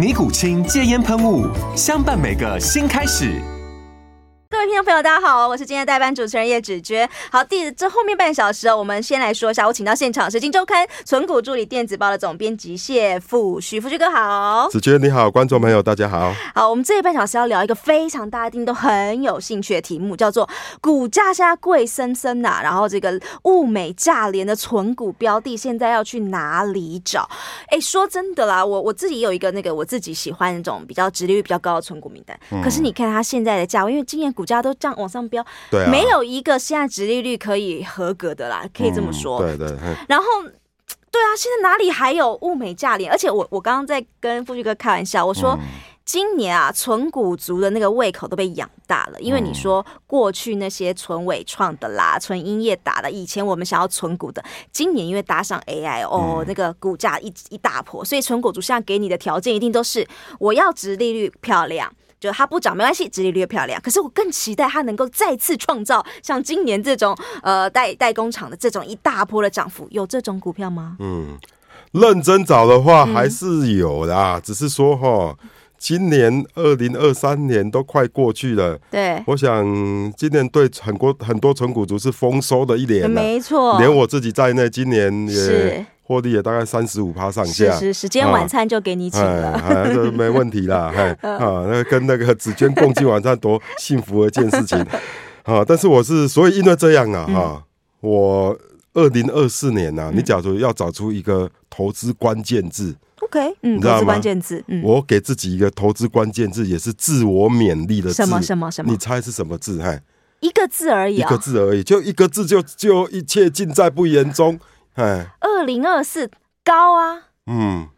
尼古清戒烟喷雾，相伴每个新开始。听众朋友，大家好，我是今天的代班主持人叶芷娟。好，第这后面半小时，我们先来说一下，我请到现场是《金周刊》存股助理电子报的总编辑谢富徐，富旭哥好。子娟你好，观众朋友大家好。好，我们这一半小时要聊一个非常大家一定都很有兴趣的题目，叫做股价现在贵森森呐，然后这个物美价廉的存股标的现在要去哪里找？哎，说真的啦，我我自己有一个那个我自己喜欢那种比较殖利率比较高的存股名单，嗯、可是你看它现在的价位，因为今年。股价都这样往上飙，对、啊，没有一个现在殖利率可以合格的啦，可以这么说。嗯、对对。然后，对啊，现在哪里还有物美价廉？而且我我刚刚在跟富旭哥开玩笑，我说、嗯、今年啊，存股族的那个胃口都被养大了，因为你说过去那些存纬创的啦、存英业打的，以前我们想要存股的，今年因为搭上 AI 哦，嗯、那个股价一一大破，所以存股族现在给你的条件一定都是我要值利率漂亮。就它不涨没关系，直利率漂亮。可是我更期待它能够再次创造像今年这种呃代代工厂的这种一大波的涨幅，有这种股票吗？嗯，认真找的话还是有的，嗯、只是说哈，今年二零二三年都快过去了。对，我想今年对很多很多纯股族是丰收的一年，没错，连我自己在内，今年也是。获利也大概三十五趴上下，是是，时间晚餐就给你请了，这、啊、没问题啦。嘿啊，那跟那个紫娟共进晚餐多幸福的一件事情 啊！但是我是所以因为这样啊，哈、嗯，我二零二四年呐、啊，你假如要找出一个投资关键字，OK，嗯？投资关键字，嗯，我给自己一个投资关键字，也是自我勉励的字，什么什么什么？你猜是什么字？嘿，一个字而已、哦，一个字而已，就一个字就，就就一切尽在不言中。哎，二零二四高啊，嗯，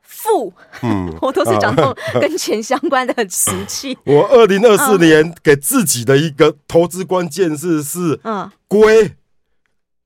负，嗯，我都是讲到 跟钱相关的瓷器。我二零二四年给自己的一个投资关键字是，嗯，龟，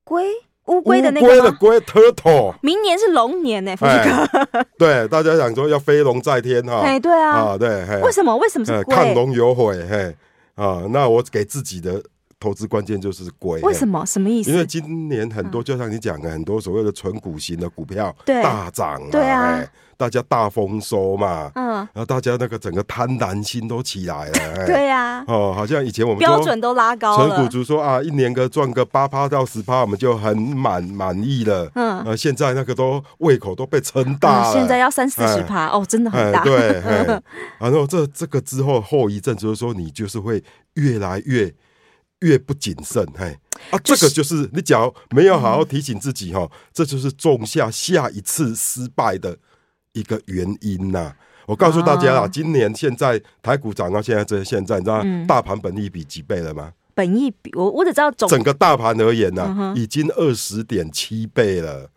龟，乌龟的那个龟的龟，turtle。明年是龙年呢，富旭哥。对，大家想说要飞龙在天哈，哎，对啊，啊，对，为什么？为什么是龟？亢龙有悔，嘿，啊，那我给自己的。投资关键就是贵，为什么？什么意思？因为今年很多，就像你讲的，很多所谓的纯股型的股票大涨，对啊，大家大丰收嘛，嗯，然后大家那个整个贪婪心都起来了，对呀，哦，好像以前我们标准都拉高了，存股族说啊，一年个赚个八趴到十趴，我们就很满满意了，嗯，呃，现在那个都胃口都被撑大了，现在要三四十趴哦，真的很大，对，然后这这个之后后遗症就是说，你就是会越来越。越不谨慎，嘿啊，这个就是你只要没有好好提醒自己哈，这就是种下下一次失败的一个原因呐。我告诉大家啦，今年现在台股涨到现在这现在，你知道大盘本益比几倍了吗？本益比我我只知道整个大盘而言呢，已经二十点七倍了。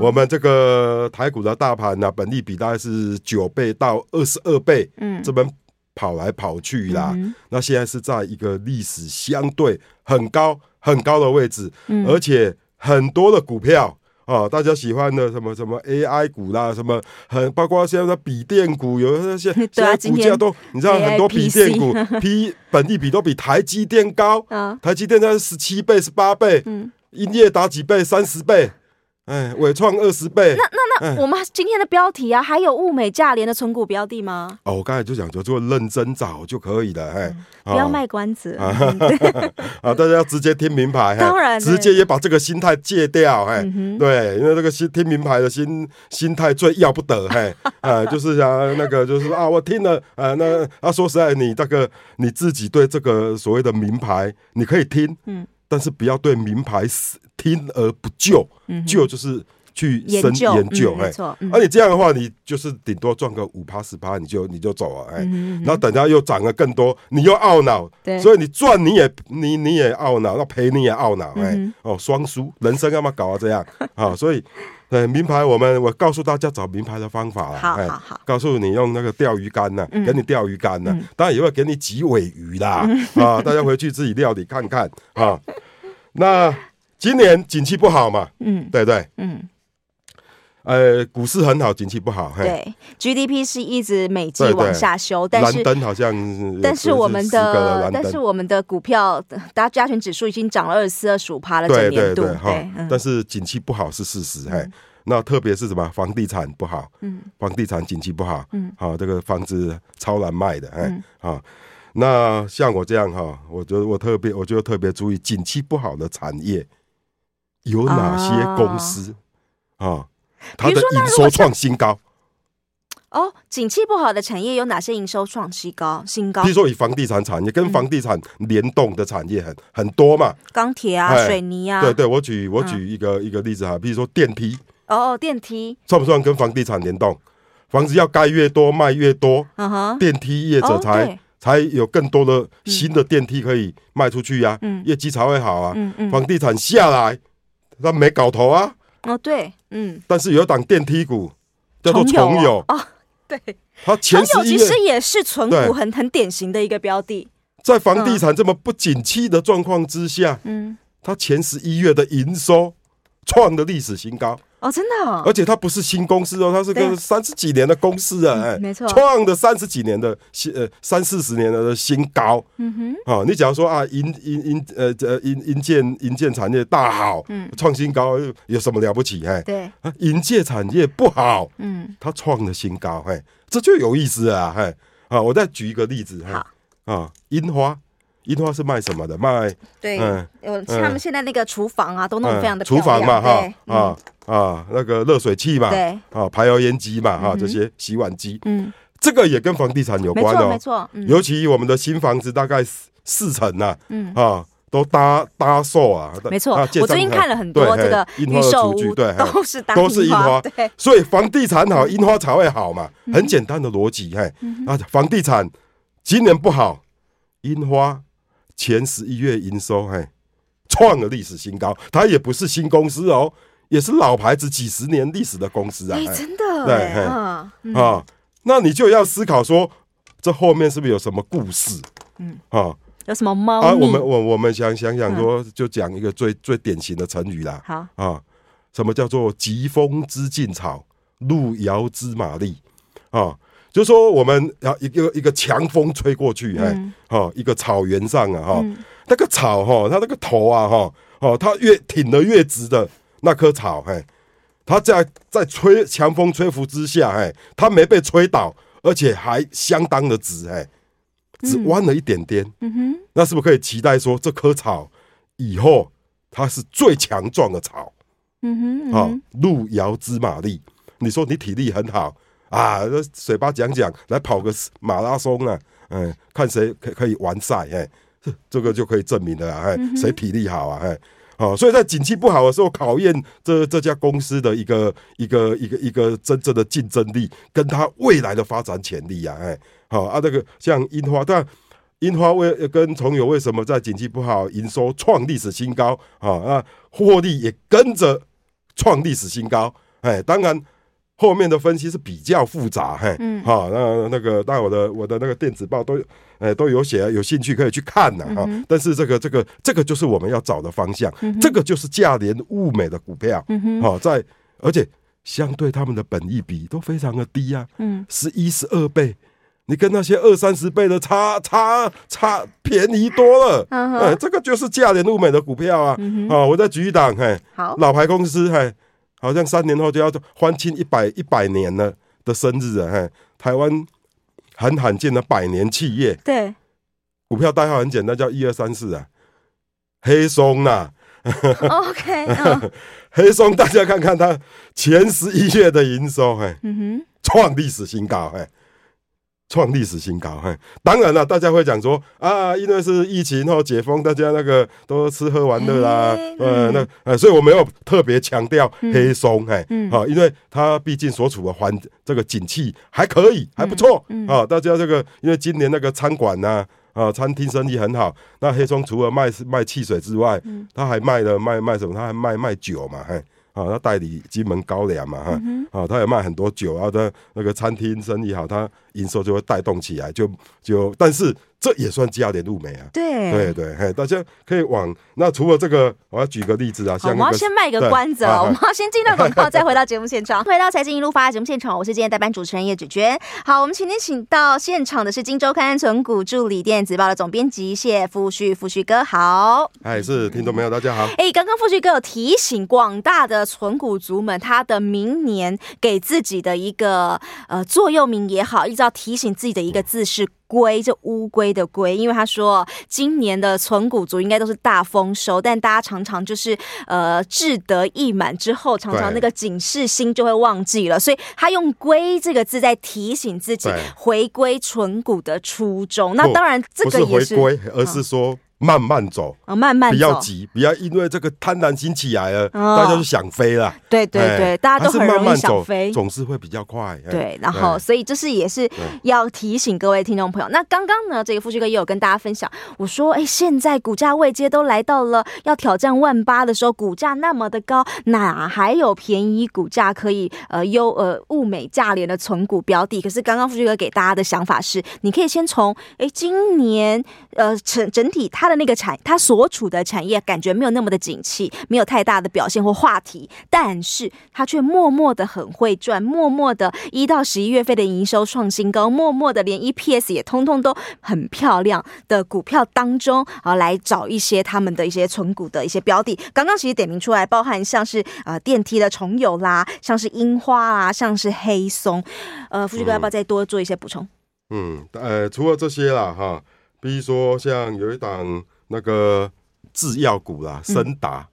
我们这个台股的大盘呢，本利比大概是九倍到二十二倍。嗯，这边。跑来跑去啦，嗯、那现在是在一个历史相对很高很高的位置，嗯、而且很多的股票啊、哦，大家喜欢的什么什么 AI 股啦，什么很包括现在的笔电股，有那些 现在股价都你知道很多笔电股 P 本地比都比台积电高，啊、台积电在十七倍十八倍，嗯，英业达几倍三十倍。哎，伟创二十倍。那那那，我们今天的标题啊，还有物美价廉的存股标的吗？哦，我刚才就讲，就做认真找就可以了。哎，不要卖关子啊！大家要直接听名牌，当然，直接也把这个心态戒掉。哎，对，因为这个心听名牌的心心态最要不得。哎，啊，就是想那个，就是啊，我听了，啊，那啊，说实在，你这个你自己对这个所谓的名牌，你可以听，嗯。但是不要对名牌死听而不救，救就是去深研究，哎，而你这样的话，你就是顶多赚个五趴十趴，你就你就走了，哎，然后等下又涨了更多，你又懊恼，所以你赚你也你你也懊恼，那赔你也懊恼，哎，哦，双输，人生干嘛搞啊这样？啊？所以，呃，名牌我们我告诉大家找名牌的方法了，好好好，告诉你用那个钓鱼竿呢，给你钓鱼竿呢，当然也会给你几尾鱼啦，啊，大家回去自己料理看看啊。那今年景气不好嘛？嗯，对对，嗯，呃，股市很好，景气不好。对，GDP 是一直每季往下修，但是蓝灯好像，但是我们的，但是我们的股票，大家加权指数已经涨了二十四、二十五趴了，整年度。对，但是景气不好是事实。哎，那特别是什么？房地产不好，嗯，房地产景气不好，嗯，好，这个房子超难卖的，哎，啊。那像我这样哈，我觉得我特别，我就特别注意景气不好的产业有哪些公司啊？它的营收创新高。哦，景气不好的产业有哪些营收创新高？新高。比如说以房地产产业跟房地产联动的产业很很多嘛，钢铁啊，水泥啊。对对，我举我举一个一个例子哈，比如说电梯。哦，电梯算不算跟房地产联动？房子要盖越多卖越多，嗯哼，电梯业者才。才有更多的新的电梯可以卖出去呀、业绩才会好啊。嗯嗯、房地产下来，那没搞头啊。哦，对，嗯。但是有一档电梯股叫做重友啊、哦，对，它前十一其实也是存股很很典型的一个标的。在房地产这么不景气的状况之下，嗯，它前十一月的营收创的历史新高。哦，真的，哦，而且它不是新公司哦，它是个三十几年的公司啊，哎，没错，创的三十几年的新呃三四十年的新高，嗯哼，哦，你假如说啊，银银银呃呃银银建银建产业大好，嗯，创新高有什么了不起？哎，对，啊，银建产业不好，嗯，它创了新高，哎，这就有意思啊，哎，啊，我再举一个例子，哈，啊，樱花。樱花是卖什么的？卖对，嗯，有他们现在那个厨房啊，都弄得非常的厨房嘛，哈啊啊，那个热水器嘛，对，啊排油烟机嘛，哈这些洗碗机，嗯，这个也跟房地产有关哦，没错，尤其我们的新房子大概四成呐，嗯。啊，都搭搭售啊，没错，我最近看了很多这个樱花的厨具，对，都是都是樱花，对，所以房地产好，樱花才会好嘛，很简单的逻辑，嘿，啊，房地产今年不好，樱花。前十一月营收，嘿，创了历史新高。它也不是新公司哦，也是老牌子，几十年历史的公司啊。哎，真的，对，啊，那你就要思考说，这后面是不是有什么故事？嗯，啊，有什么猫？啊，我们我我们想想想说，就讲一个最最典型的成语啦。好啊，什么叫做疾风知劲草，路遥知马力？啊。就说我们要一个一个强风吹过去，哎，哈，一个草原上啊，哈，那个草哈，它那个头啊，哈，哦，它越挺得越直的那棵草，哎，它在在吹强风吹拂之下，哎，它没被吹倒，而且还相当的直，哎，只弯了一点点，嗯哼，那是不是可以期待说这棵草以后它是最强壮的草？嗯哼，啊，路遥知马力，你说你体力很好。啊，这嘴巴讲讲，来跑个马拉松啊，嗯，看谁可可以完赛，哎，这这个就可以证明了，哎，谁体力好啊，哎，好，所以在景气不好的时候，考验这这家公司的一个一个一个一个真正的竞争力，跟它未来的发展潜力啊，哎，好啊，这个像樱花，但樱花为跟重友为什么在景气不好，营收创历史新高啊？那获利也跟着创历史新高，哎，当然。后面的分析是比较复杂，嘿，嗯，好，那那个，当然我的我的那个电子报都，呃，都有写，有兴趣可以去看的哈。但是这个这个这个就是我们要找的方向，这个就是价廉物美的股票，好，在而且相对他们的本益比都非常的低啊，嗯，十一十二倍，你跟那些二三十倍的差差差便宜多了，哎，这个就是价廉物美的股票啊，好，我再举一档，嘿，好，老牌公司，嘿。好像三年后就要欢庆一百一百年了的生日啊！嘿，台湾很罕见的百年企业，对，股票代号很简单，叫一二三四啊，黑松呐、啊。OK，、哦、黑松，大家看看它前十一月的营收，嘿，嗯哼，创历史新高，嘿。创历史新高，嘿！当然了，大家会讲说啊，因为是疫情后解封，大家那个都吃喝玩乐啦，欸、呃，那呃，所以我没有特别强调黑松，嘿，好、嗯，因为它毕竟所处的环这个景气还可以，还不错，啊、大家这个因为今年那个餐馆呐，啊，餐厅生意很好，那黑松除了卖卖汽水之外，他还卖了卖卖什么？他还卖卖酒嘛，嘿。啊，他代理金门高粱嘛，哈、嗯，啊，他也卖很多酒啊，他那个餐厅生意好，他营收就会带动起来，就就，但是。这也算加点入美啊！对对对，嘿，大家可以往那除了这个，我要举个例子啊，像、那个、我们要先卖个关子哦，我们要先进到广告，再回到节目现场。回到财经一路发节目现场，我是今天代班主持人叶芷娟。好，我们今天请到现场的是《今周刊》存股助理电子报的总编辑谢富旭，富旭哥好。哎，是听众朋友大家好。哎，刚刚富旭哥有提醒广大的存股族们，他的明年给自己的一个呃座右铭也好，一直要提醒自己的一个字是。龟，这乌龟的龟，因为他说今年的存股族应该都是大丰收，但大家常常就是呃志得意满之后，常常那个警示心就会忘记了，所以他用“龟”这个字在提醒自己回归存股的初衷。那当然，这个也是，不是回归，而是说。嗯慢慢走啊、哦，慢慢走，不要急，不要因为这个贪婪心起来了，哦、大家就想飞了。对对对，欸、大家都很容易想飞，总是会比较快。对，然后所以这是也是要提醒各位听众朋友。那刚刚呢，这个富旭哥也有跟大家分享，我说，哎，现在股价位阶都来到了要挑战万八的时候，股价那么的高，哪还有便宜股价可以呃优呃物美价廉的存股标的？可是刚刚富旭哥给大家的想法是，你可以先从哎今年呃整整体它。的那个产，他所处的产业感觉没有那么的景气，没有太大的表现或话题，但是他却默默的很会赚，默默的一到十一月份的营收创新高，默默的连 EPS 也通通都很漂亮的股票当中啊，来找一些他们的一些存股的一些标的。刚刚其实点名出来，包含像是呃电梯的重友啦，像是樱花啊，像是黑松，呃，富士哥要不要再多做一些补充？嗯，呃，除了这些啦，哈。比如说，像有一档那个制药股啦，森达，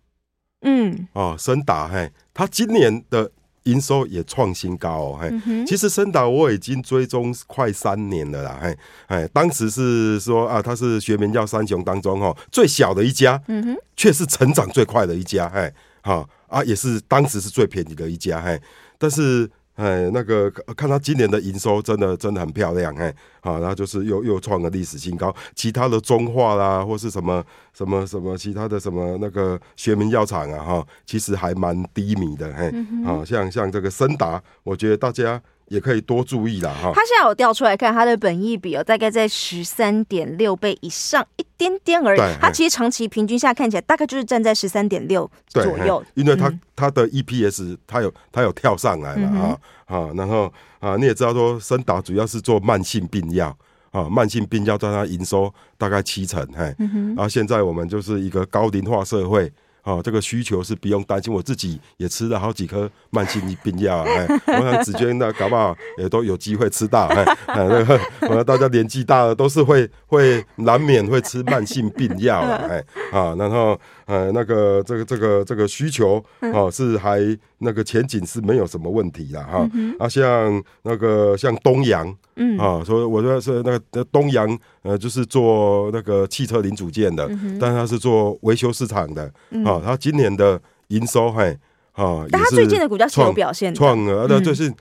嗯，哦，森达，嘿，它今年的营收也创新高哦，嘿，其实森达我已经追踪快三年了啦，嘿，哎，当时是说啊，它是学名叫三雄当中哦最小的一家，嗯哼，却是成长最快的一家，嘿，好啊，也是当时是最便宜的一家，嘿，但是。哎，那个看他今年的营收真的真的很漂亮，哎，好，然后就是又又创了历史新高。其他的中化啦，或是什么什么什么其他的什么那个学名药厂啊，哈，其实还蛮低迷的，嘿，好、嗯、像像这个森达，我觉得大家。也可以多注意啦哈。他现在有调出来看，他的本益比哦，大概在十三点六倍以上一点点而已。他其实长期平均下看起来，大概就是站在十三点六左右。因为他他的 EPS，他有他有跳上来了啊啊，然后啊，你也知道说，森达主要是做慢性病药啊，慢性病药占他营收大概七成，嘿，然后现在我们就是一个高龄化社会。哦，这个需求是不用担心，我自己也吃了好几颗慢性病药，哎，我想子娟那搞不好也都有机会吃到，哎，那个，我大家年纪大了都是会会难免会吃慢性病药，哎，啊，然后呃那个这个这个这个需求哦是还那个前景是没有什么问题的哈，啊像那个像东阳。嗯。啊，所以我觉得是那个东阳，呃，就是做那个汽车零组件的，嗯、但是他是做维修市场的，嗯、啊，他今年的营收嘿啊，但他最近的股价是有表现的，创了，那就是，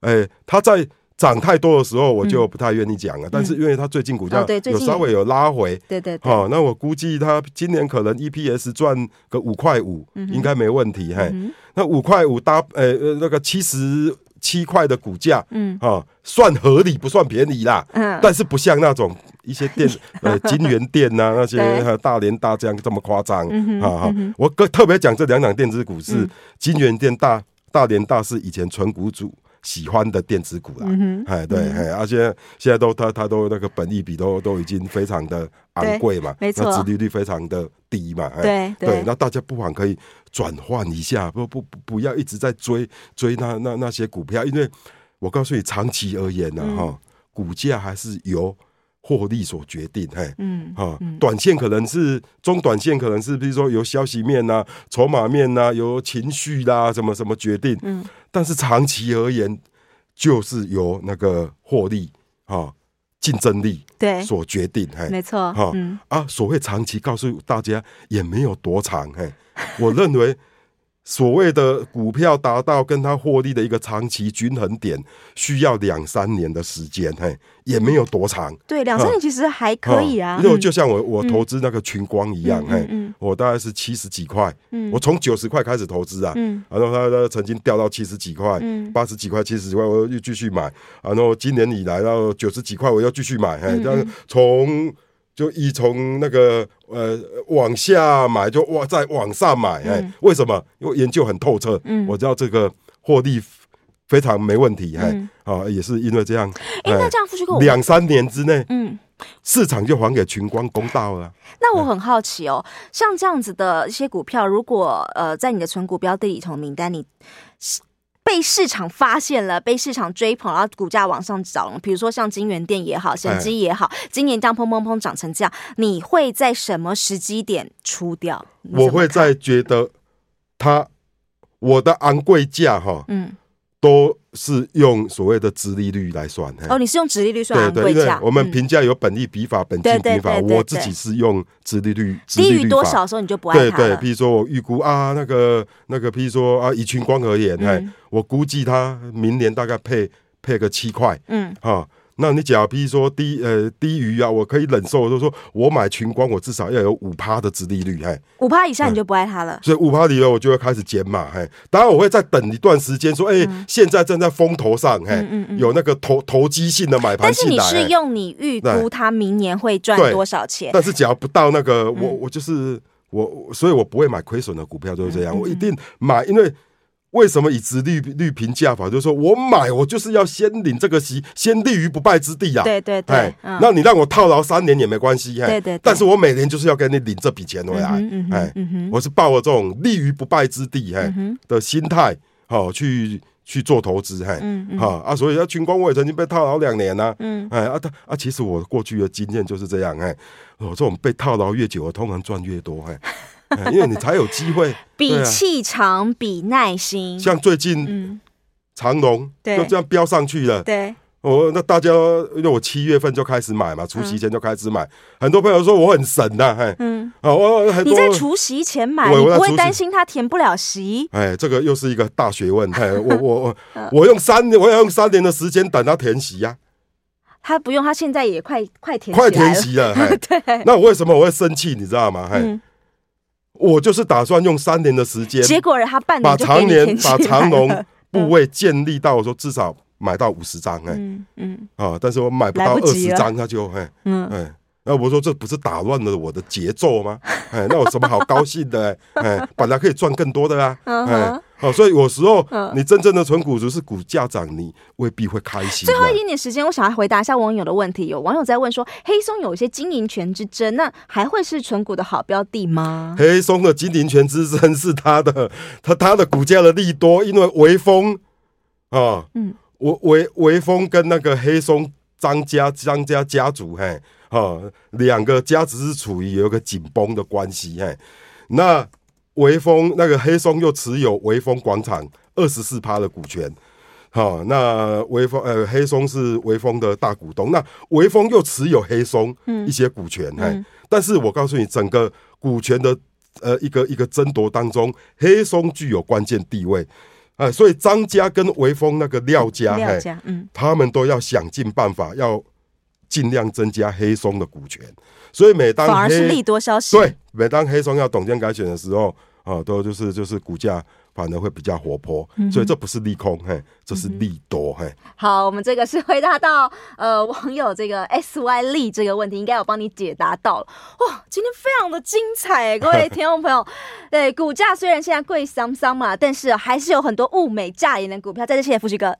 哎、他在涨太多的时候，我就不太愿意讲了，嗯、但是因为它最近股价有稍微有拉回，对对对，好，那我估计他今年可能 EPS 赚个五块五，应该没问题，嘿，那五块五搭，呃呃，那个七十。七块的股价，嗯，啊，算合理，不算便宜啦，嗯，但是不像那种一些店，呃，金源店呐，那些大连大这样这么夸张，嗯哈，我特别讲这两档电子股是金源店大大连大是以前纯股组喜欢的电子股啦。嗯哼，哎，对，哎、嗯，而且现在都它它都那个本益比都都已经非常的昂贵嘛，没错，那殖利率非常的低嘛，对对，对，那大家不妨可以转换一下，不不不不要一直在追追那那那些股票，因为我告诉你，长期而言呢，哈、嗯，股价还是由。获利所决定，嘿，嗯，啊，短线可能是中短线可能是，比如说由消息面呐、啊、筹码面呐、啊、由情绪啦、啊、什么什么决定，嗯，但是长期而言，就是由那个获利啊、竞争力对。所决定，嘿，没错，哈，啊，所谓长期告诉大家也没有多长，嘿，我认为。所谓的股票达到跟它获利的一个长期均衡点，需要两三年的时间，嘿，也没有多长。对，两三年其实还可以啊。因为就像我我投资那个群光一样，嘿，我大概是七十几块，我从九十块开始投资啊，然后它它曾经掉到七十几块，八十几块、七十几块，我又继续买，然后今年以来到九十几块，我又继续买，嘿，这样从。就一从那个呃往下买，就往再往上买，哎、嗯，为什么？因为研究很透彻，嗯，我知道这个获利非常没问题，哎、嗯，啊，也是因为这样，哎、欸，那这样出去跟两三年之内，嗯，市场就还给群光公道了。那我很好奇哦，像这样子的一些股票，如果呃在你的存股标的里头名单里。被市场发现了，被市场追捧，然后股价往上涨了。比如说像金源店也好，神机也好，哎、今年这样砰砰砰涨成这样，你会在什么时机点出掉？我会在觉得它我的昂贵价哈，嗯。都是用所谓的直利率来算。哦，你是用直利率算？对对，因为我们评价有本利比法、本金比法，我自己是用直利率。低于多少时候你就不爱它？对对，譬如说我预估啊，那个那个，譬如说啊，以群光合眼，哎、嗯，我估计它明年大概配配个七块，嗯，哈。那你假如比如说低呃低于啊，我可以忍受，就是说我买群光，我至少要有五趴的殖利率，嘿，五趴以下你就不爱它了。嗯、所以五趴以后我就会开始减码，嘿，当然我会再等一段时间，说，哎、欸，嗯、现在正在风头上，嘿，嗯嗯嗯。有那个投投机性的买盘进来。但是你是用你预估它明年会赚多少钱？但是只要不到那个，我我就是我，所以我不会买亏损的股票，就是这样，我一定买，因为。为什么以直率率评价法？就是说我买，我就是要先领这个息，先立于不败之地啊！对对对，那你让我套牢三年也没关系，对对。但是我每年就是要给你领这笔钱回来，哎，我是抱着这种立于不败之地，哎的心态，好去去做投资，哎，好啊，所以啊，群光我也曾经被套牢两年呢，嗯，哎啊，他啊，其实我过去的经验就是这样，哎，我这种被套牢越久，我通常赚越多，哎。因为你才有机会，比气场，比耐心。像最近，长荣就这样飙上去了。对，我那大家，因为我七月份就开始买嘛，除夕前就开始买。很多朋友说我很神呐，嘿嗯，我你在除夕前买，我不会担心他填不了席？哎，这个又是一个大学问。哎，我我我 我用三年，我要用三年的时间等它填席呀。他不用，他现在也快快填快填席了。对，那我为什么我会生气？你知道吗？哎。我就是打算用三年的时间，结果他半年把长年把长龙 部位建立到说至少买到五十张，哎，嗯嗯，啊，但是我买不到二十张，他就哎，嗯哎，那我说这不是打乱了我的节奏吗？哎，那有什么好高兴的？哎，本来可以赚更多的啊，哎。好，所以有时候你真正的纯股族是股价涨，你未必会开心。最后一点点时间，我想要回答一下网友的问题。有网友在问说，黑松有一些经营权之争，那还会是纯股的好标的吗？黑松的经营权之争是他的，他他的股价的利多，因为微风啊，嗯，微微微风跟那个黑松张家张家家族，嘿，哈，两个家只是处于有一个紧绷的关系，嘿，那。微风那个黑松又持有微风广场二十四趴的股权，好，那微风呃黑松是微风的大股东，那微风又持有黑松一些股权，哎、嗯，但是我告诉你，整个股权的呃一个一个争夺当中，黑松具有关键地位，啊，所以张家跟微风那个廖家，廖家，嗯，他们都要想尽办法要尽量增加黑松的股权。所以每当反而是利多消息，对，每当黑松要董监改选的时候，啊，都就是就是股价反而会比较活泼，所以这不是利空，嘿，这是利多，嘿。好，我们这个是回答到呃网友这个 S Y 利这个问题，应该有帮你解答到了。哇，今天非常的精彩，各位听众朋友，对，股价虽然现在贵桑桑嘛，但是还是有很多物美价廉的股票，在这谢谢富旭哥。